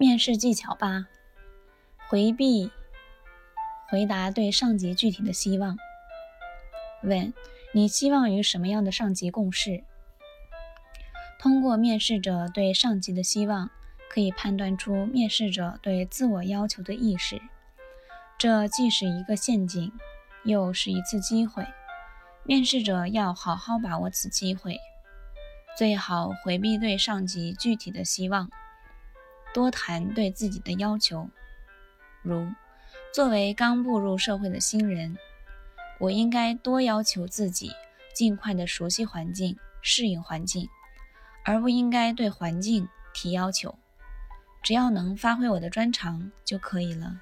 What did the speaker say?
面试技巧八：回避回答对上级具体的希望。问：你希望与什么样的上级共事？通过面试者对上级的希望，可以判断出面试者对自我要求的意识。这既是一个陷阱，又是一次机会。面试者要好好把握此机会，最好回避对上级具体的希望，多谈对自己的要求。如，作为刚步入社会的新人，我应该多要求自己，尽快的熟悉环境，适应环境。而不应该对环境提要求，只要能发挥我的专长就可以了。